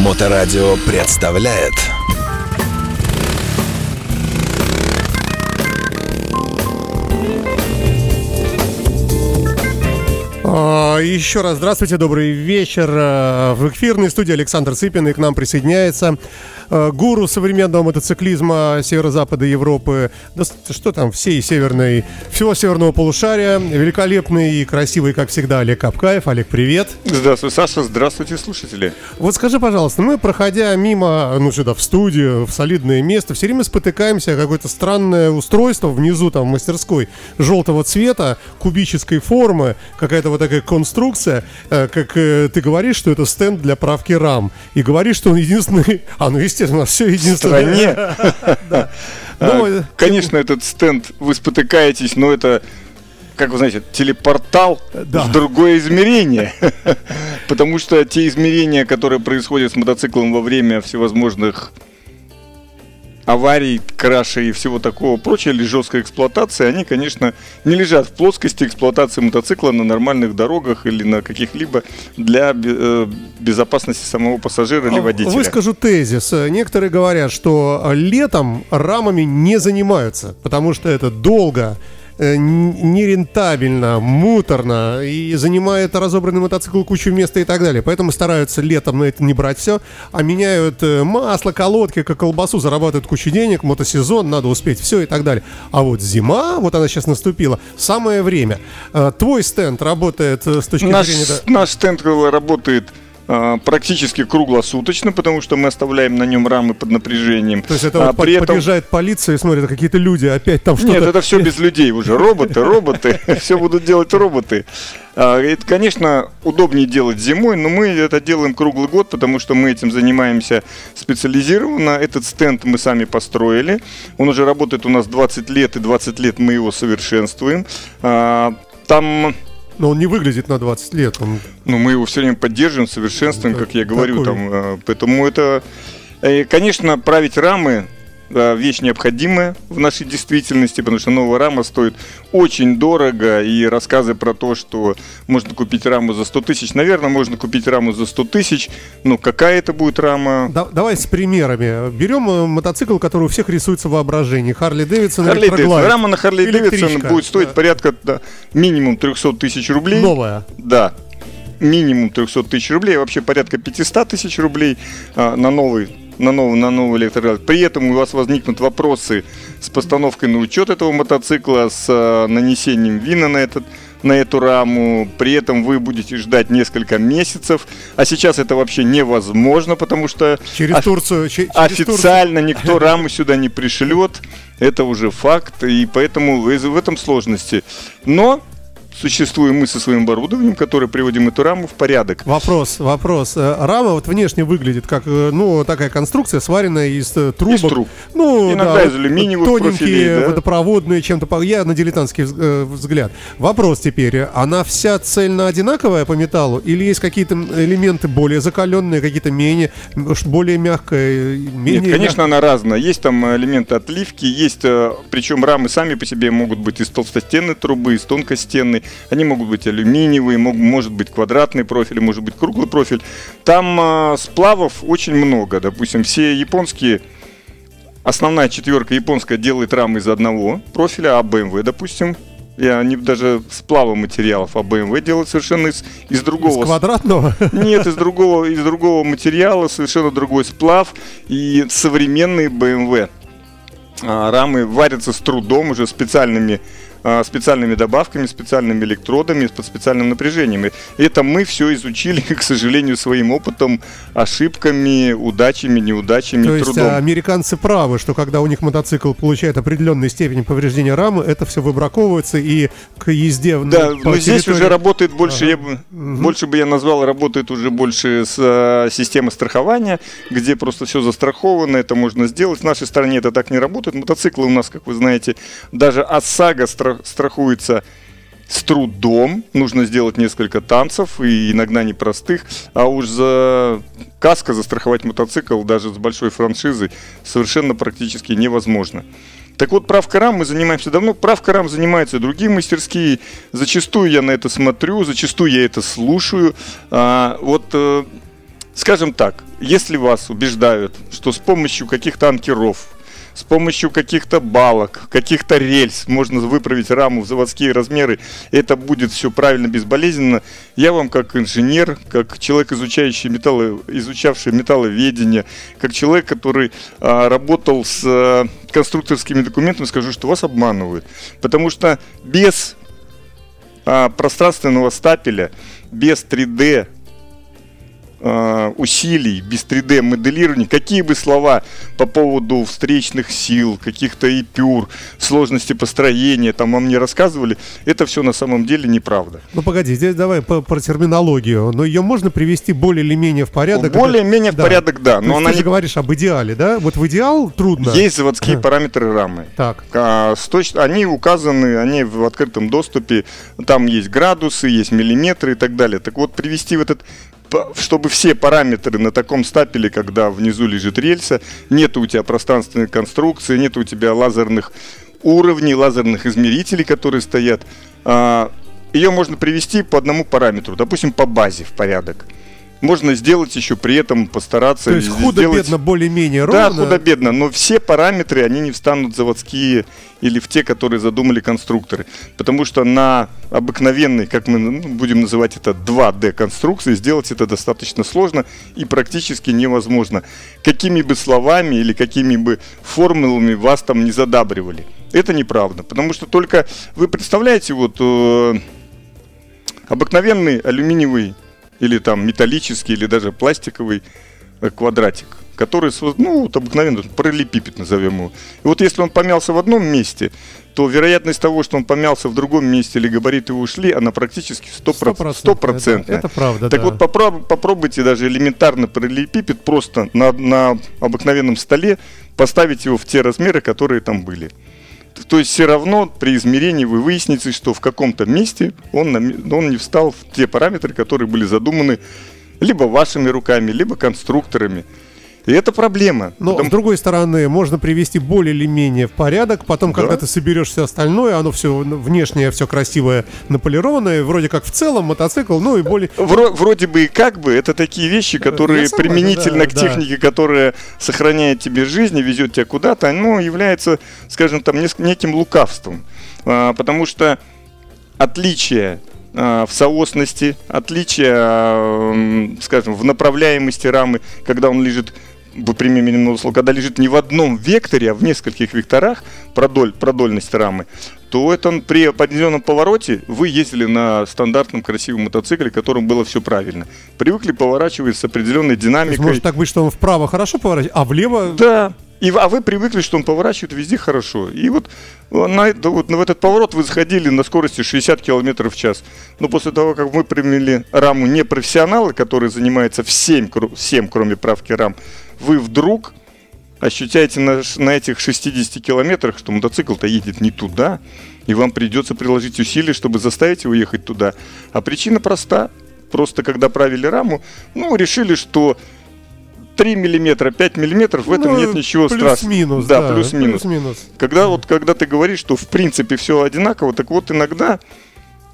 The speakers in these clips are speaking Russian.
Моторадио представляет Еще раз здравствуйте, добрый вечер. А, В эфирной студии Александр Цыпин и к нам присоединяется а, гуру современного мотоциклизма северо-запада Европы, да что там, всей северной, всего северного полушария, великолепный и красивый, как всегда, Олег Капкаев. Олег, привет. Здравствуй, Саша. Здравствуйте, слушатели. Вот скажи, пожалуйста, мы, проходя мимо, ну, сюда, в студию, в солидное место, все время спотыкаемся о какое-то странное устройство внизу, там, в мастерской, желтого цвета, кубической формы, какая-то вот такая конструкция, э, как э, ты говоришь, что это стенд для правки рам, и говоришь, что он единственный, а, ну, естественно, все В единственное. стране. Ну, А, э, Конечно, этот стенд, вы спотыкаетесь, но это, как вы знаете, телепортал Да. в другое измерение. Потому что те измерения, которые происходят с мотоциклом во время всевозможных аварий, крашей и всего такого прочего, или жесткой эксплуатации, они, конечно, не лежат в плоскости эксплуатации мотоцикла на нормальных дорогах или на каких-либо для э, безопасности самого пассажира или водителя. Выскажу тезис. Некоторые говорят, что летом рамами не занимаются, потому что это долго, нерентабельно, муторно и занимает разобранный мотоцикл кучу места и так далее. Поэтому стараются летом на это не брать все, а меняют э, масло, колодки, как колбасу, зарабатывают кучу денег, мотосезон, надо успеть все и так далее. А вот зима, вот она сейчас наступила, самое время. Э, Твой стенд работает э, с точки Наш, зрения... наш стенд э, работает практически круглосуточно, потому что мы оставляем на нем рамы под напряжением. То есть это А вот под- при этом... подъезжает полиция и смотрит, а какие-то люди опять там что-то... Нет, это все без людей уже. Роботы, роботы. Все будут делать роботы. А, Это, конечно, удобнее делать зимой, но мы это делаем круглый год, потому что мы этим занимаемся специализированно. Этот стенд мы сами построили. Он уже работает у нас 20 лет, и 20 лет мы его совершенствуем. А, Там Но он не выглядит на 20 лет. Он... Ну, мы его все время поддерживаем, совершенствуем, Так- как я говорю, такой. там, э, поэтому это, э, конечно, править рамы вещь необходимая в нашей действительности, потому что новая рама стоит очень дорого, и рассказы про то, что можно купить раму за 100 тысяч, наверное, можно купить раму за 100 тысяч, но какая это будет рама? Да- давай с примерами. Берем э, мотоцикл, который у всех рисуется в воображении. Харли Дэвидсон Харли Дэвидсон. Рама на Харли Дэвидсон будет стоить Да. порядка да, минимум 300 тысяч рублей. Новая. Да, минимум 300 тысяч рублей, вообще порядка 500 тысяч рублей а, на новый на новый, на новый электрогаз. При этом у вас возникнут вопросы с постановкой на учет этого мотоцикла, с а, нанесением вина на этот на эту раму, при этом вы будете ждать несколько месяцев, а сейчас это вообще невозможно, потому что Через оф- Турцию. че- через официально никто раму сюда не пришлет, это уже факт, и поэтому в этом сложности. Но существуем мы со своим оборудованием, которое приводим эту раму в порядок. Вопрос, вопрос. Э, Рама вот внешне выглядит как, э, ну, такая конструкция, сваренная из э, трубок. Из труб. Ну, Иногда да, из алюминиевых тоненькие, профилей, да. водопроводные, чем-то... по- Я на дилетантский вз- взгляд. Вопрос теперь. Она вся цельно одинаковая по металлу? Или есть какие-то элементы более закаленные, какие-то менее, более мягкое, менее Нет, конечно, она разная. Есть там элементы отливки, есть, причем рамы сами по себе могут быть из толстостенной трубы, из тонкостенной. Они могут быть алюминиевые, мог- может быть квадратный профиль, может быть круглый профиль. Там э, сплавов очень много. Допустим, все японские Основная четверка японская делает рамы из одного профиля, а BMW, допустим, и они даже сплава материалов, а BMW делают совершенно из, из Из другого квадратного? нет, из другого, из другого материала, совершенно другой сплав. И современные BMW а, рамы варятся с трудом уже специальными специальными добавками, специальными электродами, под специальным напряжением. И это мы все изучили, к сожалению, своим опытом, ошибками, удачами, неудачами, То есть трудом. а, американцы правы, что когда у них мотоцикл получает определенную степень повреждения рамы, это все выбраковывается и к езде Да, но здесь территории- уже работает больше, Ага. я бы, больше бы я назвал, работает уже больше с э, системы страхования, где просто все застраховано, это можно сделать. В нашей стране это так не работает. Мотоциклы у нас, как вы знаете, даже ОСАГО стра- страхуется с трудом. Нужно сделать несколько танцев, и иногда непростых. А уж за каско застраховать мотоцикл даже с большой франшизой совершенно практически невозможно. Так вот, правка рам мы занимаемся давно. Правка рам занимаются и другие мастерские. Зачастую я на это смотрю, зачастую я это слушаю. А, вот э, скажем так, если вас убеждают, что с помощью каких-то анкеров, с помощью каких-то балок, каких-то рельс можно выправить раму в заводские размеры, это будет все правильно, безболезненно. Я вам как инженер, как человек, изучающий металлы, изучавший металловедение, как человек, который а, работал с а, конструкторскими документами, скажу, что вас обманывают. Потому что без а, пространственного стапеля, без 3D э, усилий, без 3D моделирования, какие бы слова по поводу встречных сил, каких-то эпюр, сложности построения, там вам не рассказывали, это все на самом деле неправда. Ну погоди, здесь давай по, про терминологию, но ее можно привести более или менее в порядок. Более-менее в Да. порядок, да. То Но есть она ты же не... говоришь об идеале, да? Вот в идеал трудно. Есть заводские параметры рамы. Так. А, с точ- Они указаны, они в открытом доступе, там есть градусы, есть миллиметры и так далее. Так вот, привести в этот чтобы все параметры на таком стапеле, когда внизу лежит рельса, нет у тебя пространственной конструкции, нет у тебя лазерных уровней, лазерных измерителей, которые стоят, а, ее можно привести по одному параметру, допустим, по базе в порядок. Можно сделать еще при этом постараться То есть сделать- худо-бедно более-менее да, ровно. худо-бедно, но все параметры, они не встанут заводские или в те, которые задумали конструкторы. Потому что на обыкновенной, как мы ну, будем называть это, 2D конструкции, сделать это достаточно сложно и практически невозможно. Какими бы словами или какими бы формулами вас там не задабривали. Это неправда. Потому что только вы представляете, вот э, обыкновенный алюминиевый или там металлический, или даже пластиковый э, квадратик, который, ну, вот обыкновенный параллелепипед назовем его. И вот если он помялся в одном месте, то вероятность того, что он помялся в другом месте или габариты его ушли, она практически 100%. Стопроцентно, Это, это правда, Так да. вот попро- попробуйте даже элементарно параллелепипед просто на, на обыкновенном столе поставить его в те размеры, которые там были. То есть все равно при измерении вы выясните, что в каком-то месте он, он не встал в те параметры, которые были задуманы либо вашими руками, либо конструкторами. И это проблема. Но, Потому- с другой стороны, можно привести более или менее в порядок. Потом, Да. когда ты соберешь все остальное, оно все внешнее, все красивое, наполированное, вроде как в целом мотоцикл, ну и более... Вро- вроде бы и как бы это такие вещи, которые Я согласен, применительно да, к да. технике, которая сохраняет тебе жизнь и везет тебя куда-то, ну, является, скажем там, неким лукавством. А, потому что отличие а, в соосности, отличие, а, скажем, в направляемости рамы, когда он лежит в примененном условии, когда лежит не в одном векторе, а в нескольких векторах продоль, продольность рамы, то это при определенном повороте вы ездили на стандартном красивом мотоцикле, которым было все правильно. Привыкли поворачивать с определенной есть динамикой. может так быть, что он вправо хорошо поворачивает, а влево... Да. И, а вы привыкли, что он поворачивает везде хорошо. И вот, э, на, вот в этот поворот вы заходили на скорости 60 км в час. Но после того, как мы применили раму не профессионалы, который занимается всем, всем, кроме правки рам, вы вдруг ощущаете на, на этих 60 километрах, что мотоцикл-то едет не туда, и вам придется приложить усилия, чтобы заставить его ехать туда. А причина проста. Просто когда правили раму, ну, решили, что 3 миллиметра, 5 миллиметров, в этом Ну, нет ничего страшного. Плюс-минус, Да, да, плюс-минус. плюс-минус. Когда вот, когда ты говоришь, что в принципе все одинаково, так вот иногда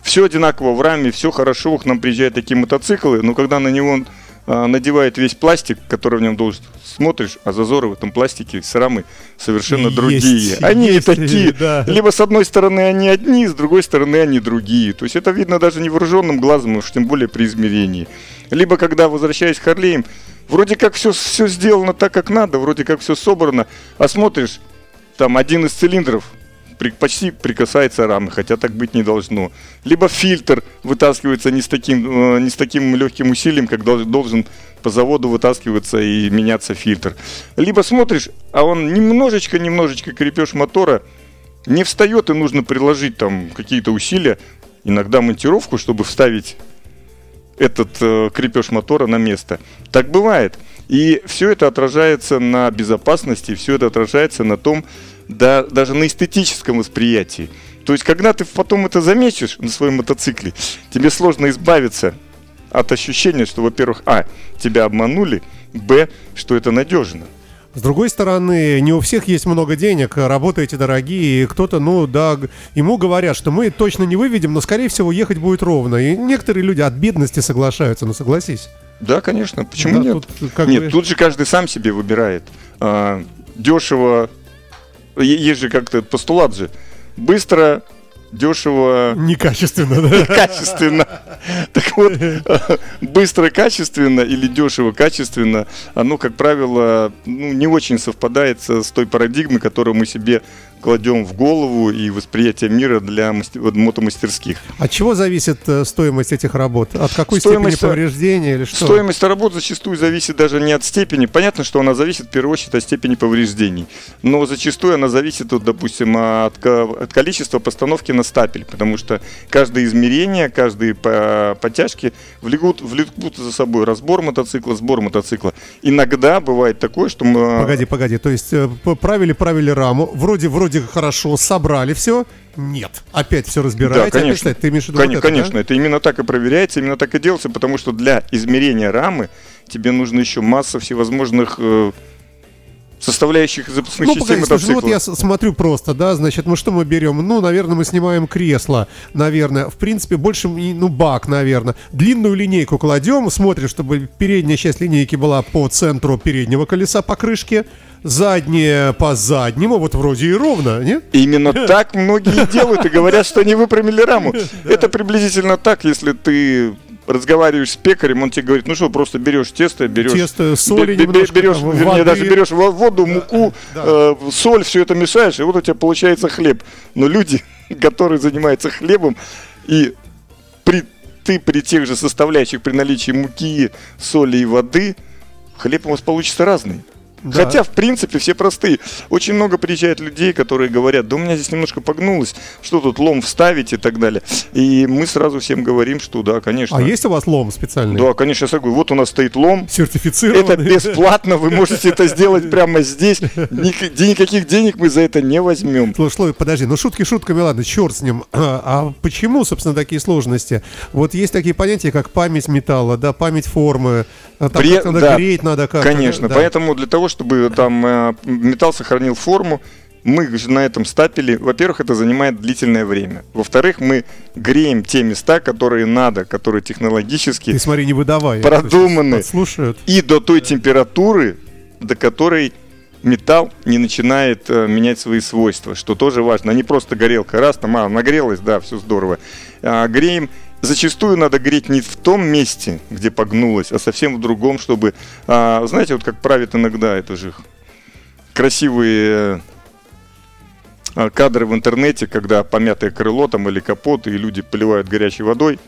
все одинаково в раме, все хорошо, к нам приезжают такие мотоциклы, но когда на него надевает весь пластик, который в нем должен, смотришь, а зазоры в этом пластике с рамой совершенно Есть, другие. Они есть, такие. да. Либо с одной стороны они одни, с другой стороны они другие. То есть это видно даже невооруженным глазом, уж тем более при измерении. Либо когда, возвращаясь к Харлеям, вроде как все, все сделано так, как надо, вроде как все собрано, а смотришь, там один из цилиндров при- почти прикасается рамы, хотя так быть не должно. Либо фильтр вытаскивается не с таким, э, не с таким легким усилием, как дол- должен по заводу вытаскиваться и меняться фильтр. Либо смотришь, а он немножечко-немножечко крепеж мотора не встает, и нужно приложить там какие-то усилия, иногда монтировку, чтобы вставить этот э, крепеж мотора на место. Так бывает. И все это отражается на безопасности, все это отражается на том, да, даже на эстетическом восприятии. То есть, когда ты потом это заметишь на своем мотоцикле, тебе сложно избавиться от ощущения, что, во-первых, а, тебя обманули, б, что это надежно. С другой стороны, не у всех есть много денег, работаете дорогие, и кто-то, ну да, ему говорят, что мы точно не выведем, но скорее всего ехать будет ровно. И некоторые люди от бедности соглашаются, ну согласись. Да, конечно. Почему Да, нет? тут нет, бы- тут же каждый сам себе выбирает. А, дешево. Есть же как-то постулат же. Быстро, дешево, Некачественно, да? качественно. Так вот, быстро, качественно или дешево, качественно, оно, как правило, ну, не очень совпадает со- с той парадигмой, которую мы себе кладем в голову и восприятие мира для масте- вот мотомастерских. От чего зависит э, стоимость этих работ? От какой Стоимость, степени э, повреждения или что? Стоимость работ зачастую зависит даже не от степени. Понятно, что она зависит в первую очередь от степени повреждений. Но зачастую она зависит, от, допустим, от, от количества постановки на стапель. Потому что каждое измерение, каждые по- подтяжки влекут, влекут за собой разбор мотоцикла, сбор мотоцикла. Иногда бывает такое, что мы... Погоди, погоди, то есть э, правили, правили раму, вроде, вроде хорошо, собрали все, нет, опять все разбираете, Да, конечно. ты имеешь в виду Кон- вот это, да? конечно, это именно так и проверяется, именно так и делается, потому что для измерения рамы тебе нужно еще масса всевозможных э, составляющих запасных Ну, частей погоди, слушай, ну вот я смотрю просто, да, значит, мы что мы берем? Ну, наверное, мы снимаем кресло, наверное. В принципе, больше, ну, бак, наверное. Длинную линейку кладем, смотрим, чтобы передняя часть линейки была по центру переднего колеса покрышки, задняя по заднему, вот вроде и ровно, нет? Именно так многие делают и говорят, что они выпрямили раму. Это приблизительно так, если ты разговариваешь с пекарем, он тебе говорит, ну что, просто берешь тесто, берешь... Тесто, соли бе- бе- немножко, берешь, там, вернее, воды. даже берешь во- воду, муку, Да. э, соль, все это мешаешь, и вот у тебя получается хлеб. Но люди, которые занимаются хлебом, и при, ты при тех же составляющих, при наличии муки, соли и воды, хлеб у вас получится разный. Да. Хотя, в принципе, все простые. Очень много приезжает людей, которые говорят, да у меня здесь немножко погнулось, что тут лом вставить и так далее. И мы сразу всем говорим, что да, конечно. А есть у вас лом специальный? Да, конечно, я говорю, вот у нас стоит лом, Сертифицированный? это бесплатно, вы можете это сделать прямо здесь. Ник- де- Никаких денег мы за это не возьмем. Слушай, подожди, ну шутки шутками, ладно, черт с ним. А, почему, собственно, такие сложности? Вот есть такие понятия, как память металла, да, память формы, там При- надо да, греть, надо как Конечно, да. поэтому для того, чтобы там э, металл сохранил форму, мы на этом стапеле, во-первых, это занимает длительное время. Во-вторых, мы греем те места, которые надо, которые технологически Ты смотри, не выдавай. Продуманный. Слушают. и до той температуры, до которой металл не начинает э, менять свои свойства, что тоже важно. А не просто горелка, раз там, а, нагрелась, да, все здорово. А, греем, зачастую надо греть не в том месте, где погнулось, а совсем в другом, чтобы, а, знаете, вот как правит иногда, это же красивые э, кадры в интернете, когда помятое крыло там или капот, и люди поливают горячей водой,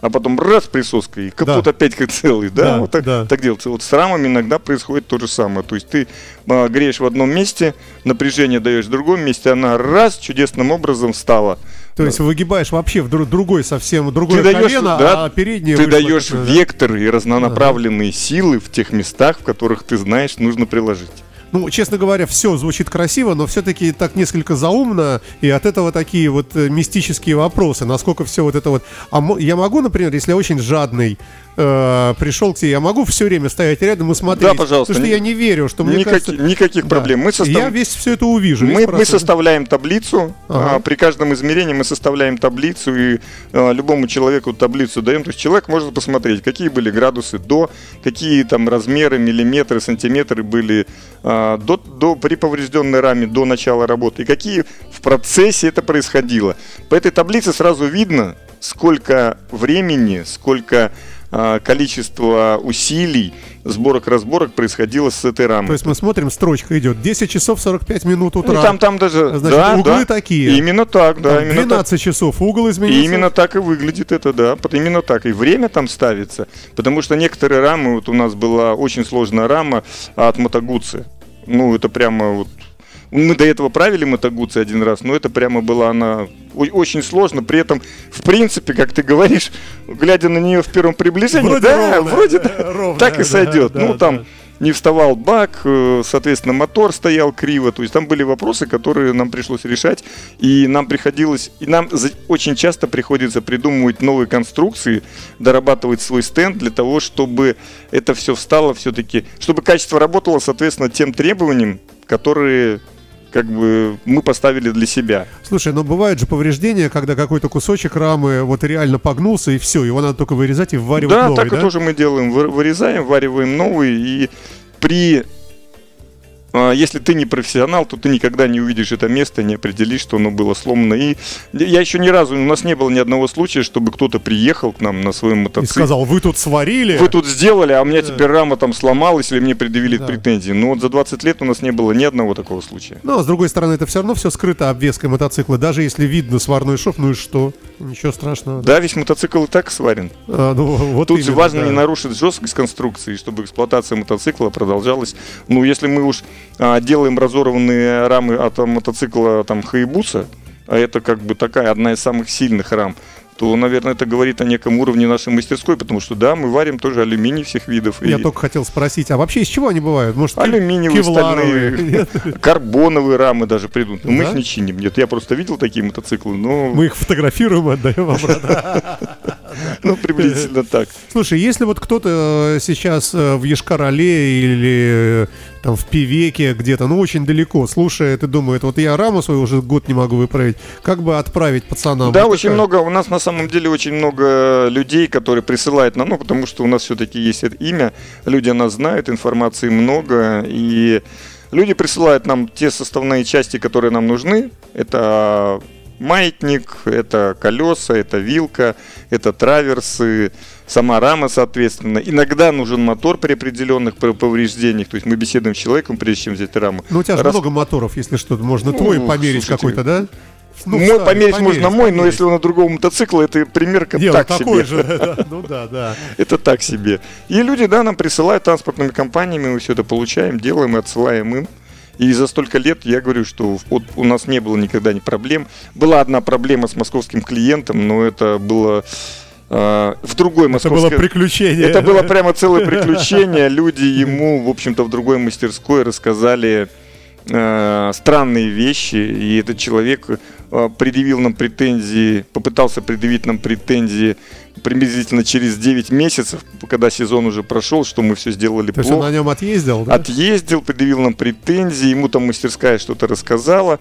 а потом раз присоской, и капот Да. опять как целый, да, Да, вот так, да. так делается. Вот с рамами иногда происходит то же самое. То есть ты а, греешь в одном месте, напряжение даешь в другом месте, она раз чудесным образом встала. То есть выгибаешь вообще в дру- другой совсем, другое Ты даешь, колено, да, а переднее ты даешь такое, да? вектор и разнонаправленные силы в тех местах, в которых ты знаешь, нужно приложить. Ну, честно говоря, все звучит красиво, но все-таки так несколько заумно, и от этого такие вот э, мистические вопросы, насколько все вот это вот... А я могу, например, если я очень жадный, э, пришел к тебе, я могу все время стоять рядом и смотреть? Да, пожалуйста. Потому что я не верю, что мне Никаки- кажется... никаких Да. проблем. Мы состав- Я весь все это увижу. Мы, мы составляем таблицу, Ага. а, при каждом измерении мы составляем таблицу и а, любому человеку таблицу даем. То есть человек может посмотреть, какие были градусы до, какие там размеры, миллиметры, сантиметры были а, до, до, при поврежденной раме до начала работы, и какие в процессе это происходило. По этой таблице сразу видно, сколько времени, сколько а, количество усилий, сборок-разборок происходило с этой рамой. То есть мы смотрим, строчка идет 10 часов 45 минут утра. Ну, там, там даже, Значит, да, углы да. такие. Именно так, да, Там именно так. 12 часов, угол И изменился. именно так и выглядит это, да. Именно так. И время там ставится. Потому что некоторые рамы, вот у нас была очень сложная рама от Мотогуци. Ну, это прямо вот... Мы до этого правили Мотогуци один раз, но это прямо была она очень сложно. При этом, в принципе, как ты говоришь, глядя на нее в первом приближении, Вроде да, ровно, вроде да, да, ровно, так и да, сойдет. да, ну, да. там не вставал бак, э, соответственно, мотор стоял криво. То есть там были вопросы, которые нам пришлось решать. И нам приходилось, и нам очень часто приходится придумывать новые конструкции, дорабатывать свой стенд для того, чтобы это все встало все-таки, чтобы качество работало, соответственно, тем требованиям, которые как бы мы поставили для себя. Слушай, но бывают же повреждения, когда какой-то кусочек рамы вот реально погнулся и все, его надо только вырезать и вваривать да, новый, так да? и тоже мы делаем. Вы- Вырезаем, вариваем новый и при если ты не профессионал, то ты никогда не увидишь это место, не определишь, что оно было сломано. И я еще ни разу, у нас не было ни одного случая, чтобы кто-то приехал к нам на своем И мотоцикле. сказал, вы тут сварили? Вы тут сделали, а у меня теперь рама там сломалась, или мне предъявили Да. претензии. Но вот за 20 лет у нас не было ни одного такого случая. А с другой стороны, это все равно все скрыто обвеской мотоцикла. Даже если видно сварной шов, ну и что? Ничего страшного. Да, весь мотоцикл и так сварен. А, ну, вот Тут именно, важно да. не нарушить жесткость конструкции, чтобы эксплуатация мотоцикла продолжалась. Ну, если мы уж а, делаем разорванные рамы от а, мотоцикла там Хаябуса, а это как бы такая одна из самых сильных рам, то, наверное, это говорит о неком уровне нашей мастерской, потому что, да, мы варим тоже алюминий всех видов. Я и только хотел спросить, а вообще из чего они бывают? Может, Алюминиевые, стальные, Нет? карбоновые рамы даже придут. Мы их не чиним. Нет, я просто видел такие мотоциклы, но Мы их фотографируем отдаем обратно. ну, приблизительно так. Слушай, если вот кто-то э, сейчас э, в Ешкар-Оле или э, там в Пивеке где-то, ну очень далеко, слушает и думает, вот я раму свою уже год не могу выправить, как бы отправить пацанам? Да, Вот очень такая- много, у нас на самом деле очень много людей, которые присылают нам, ну, потому что у нас все-таки есть это имя, люди нас знают, информации много, и люди присылают нам те составные части, которые нам нужны. Это маятник, это колеса, это вилка, это траверсы, сама рама, соответственно. Иногда нужен мотор при определенных пов- повреждениях, то есть мы беседуем с человеком, прежде чем взять раму. Ну у тебя же Раз- много моторов, если что, можно Ну, твой померить какой-то, да? Ну, мой вставить, померить можно мой, но померить. если он на другого мотоцикла, это примерка Дело так такое себе. же, ну да, да. Это так себе. И люди, да, нам присылают транспортными компаниями, мы все это получаем, делаем и отсылаем им. И за столько лет я говорю, что вот у нас не было никогда ни проблем. Была одна проблема с московским клиентом, но это было э, в другой Это московской... было приключение. Это было прямо целое приключение. Люди ему, в общем-то, в другой мастерской рассказали э, странные вещи, и этот человек э, предъявил нам претензии, попытался предъявить нам претензии приблизительно через 9 месяцев, когда сезон уже прошел, что мы все сделали То есть он плохо. на нем отъездил, да? Отъездил, предъявил нам претензии, ему там мастерская что-то рассказала.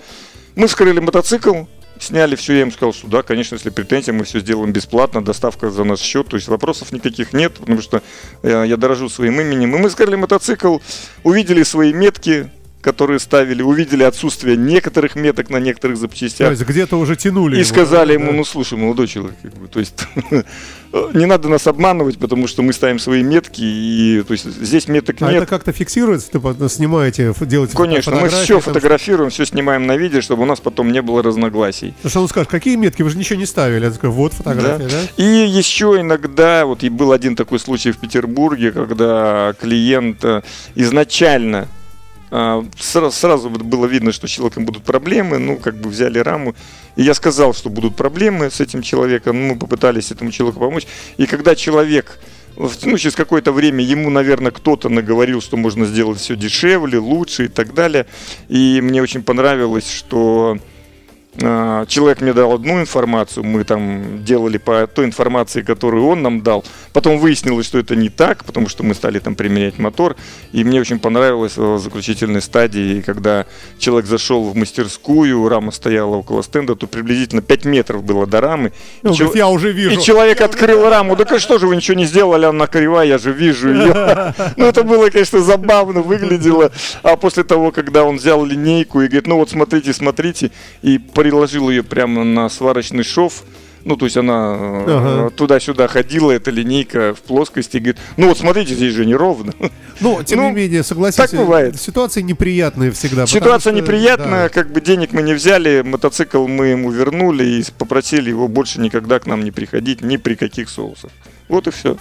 Мы вскрыли мотоцикл, сняли все, я им сказал, что да, конечно, если претензии, мы все сделаем бесплатно, доставка за наш счет, то есть вопросов никаких нет, потому что э, я дорожу своим именем. И мы вскрыли мотоцикл, увидели свои метки, которые ставили, увидели отсутствие некоторых меток на некоторых То запчастях. есть где-то уже тянули И его, сказали да? ему, ну слушай, молодой человек, как бы, то есть не надо нас обманывать, потому что мы ставим свои метки, и то есть здесь меток А нет. это как-то фиксируется? Типа снимаете, делаете Конечно, мы все там, фотографируем, все снимаем на видео, чтобы у нас потом не было разногласий. Потому что он скажет, какие метки, вы же ничего не ставили. Я такой, вот фотография, да? И еще иногда, вот и был один такой случай в Петербурге, когда клиент э, изначально а, сра- сразу вот было видно, что с человеком будут проблемы, ну, как бы взяли раму. И я сказал, что будут проблемы с этим человеком, ну, мы попытались этому человеку помочь. И когда человек, ну, через какое-то время ему, наверное, кто-то наговорил, что можно сделать все дешевле, лучше и так далее. И мне очень понравилось, что Человек мне дал одну информацию, мы там делали по той информации, которую он нам дал. Потом выяснилось, что это не так, потому что мы стали там применять мотор. И мне очень понравилось в заключительной стадии, когда человек зашел в мастерскую, рама стояла около стенда, то приблизительно 5 метров было до рамы. Он И говорит, я уже вижу. и человек открыл раму. Да что же вы ничего не сделали, она кривая, я же вижу ее. Ну, это было, конечно, забавно выглядело. А после того, когда он взял линейку и говорит, ну вот смотрите, смотрите, и приложил ее прямо на сварочный шов, ну, то есть она э, Ага. туда-сюда ходила, эта линейка в плоскости, говорит, ну вот смотрите, здесь же неровно. Но, тем Ну, не менее, согласитесь, так бывает. ситуации неприятные всегда. Ситуация что, неприятная, да. как бы денег мы не взяли, мотоцикл мы ему вернули и попросили его больше никогда к нам не приходить ни при каких соусах. Вот и все.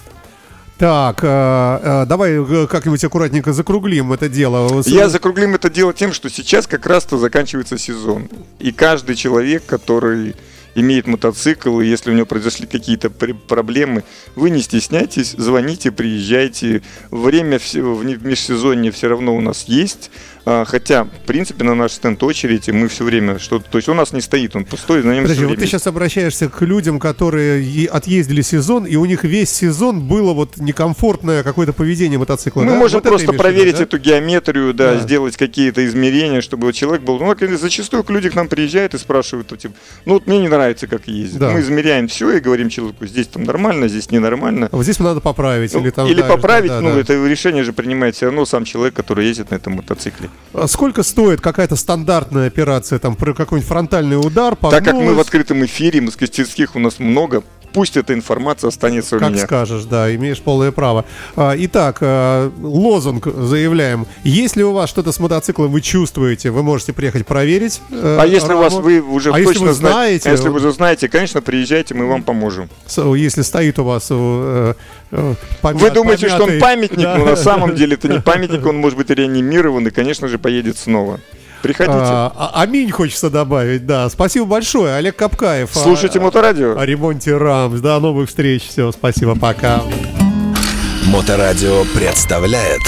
Так, э, э, давай э, как-нибудь аккуратненько закруглим это дело. Я закруглим это дело тем, что сейчас как раз-то заканчивается сезон. И каждый человек, который имеет мотоцикл, и если у него произошли какие-то пр- проблемы, вы не стесняйтесь, звоните, приезжайте. Время в межсезонье все равно у нас есть. А, хотя, в принципе, на наш стенд очередь, и мы все время что-то... То есть он у нас не стоит, он пустой, на нем Подожди, вот время ты сейчас обращаешься к людям, которые отъездили сезон, и у них весь сезон было вот некомфортное какое-то поведение мотоцикла. Мы да? можем Вот просто виду, проверить да? эту геометрию, да, Да. сделать какие-то измерения, чтобы человек был. Ну, зачастую люди к нам приезжают и спрашивают, типа, ну вот мне не нравится, как ездит. Да. Мы измеряем все и говорим человеку, здесь там нормально, здесь ненормально. Вот здесь надо поправить Ну, или там... или да, поправить, да, ну, да. это решение же принимает все равно сам человек, который ездит на этом мотоцикле. А Сколько стоит какая-то стандартная операция, там, про какой-нибудь фронтальный удар, Так как мы в погнулась? открытом эфире, мастерских у нас много, пусть эта информация останется у Как меня. скажешь, да, имеешь полное право. А, Итак, а, лозунг заявляем. Если у вас что-то с мотоциклом вы чувствуете, вы можете приехать проверить. э, А если у вас вы уже А если точно вы зна- знаете, если вы вот- уже знаете, конечно, приезжайте, мы вам поможем. Если стоит у вас э, э, помят- Вы думаете, что он помятый- памятник, Да. но на самом деле это не памятник, он может быть реанимирован и, конечно же, поедет снова. Приходите. А, а- аминь хочется добавить, да. Спасибо большое, Олег Капкаев. а- Слушайте Моторадио. О ремонте РАМС. До новых встреч. Все, спасибо, пока. Моторадио представляет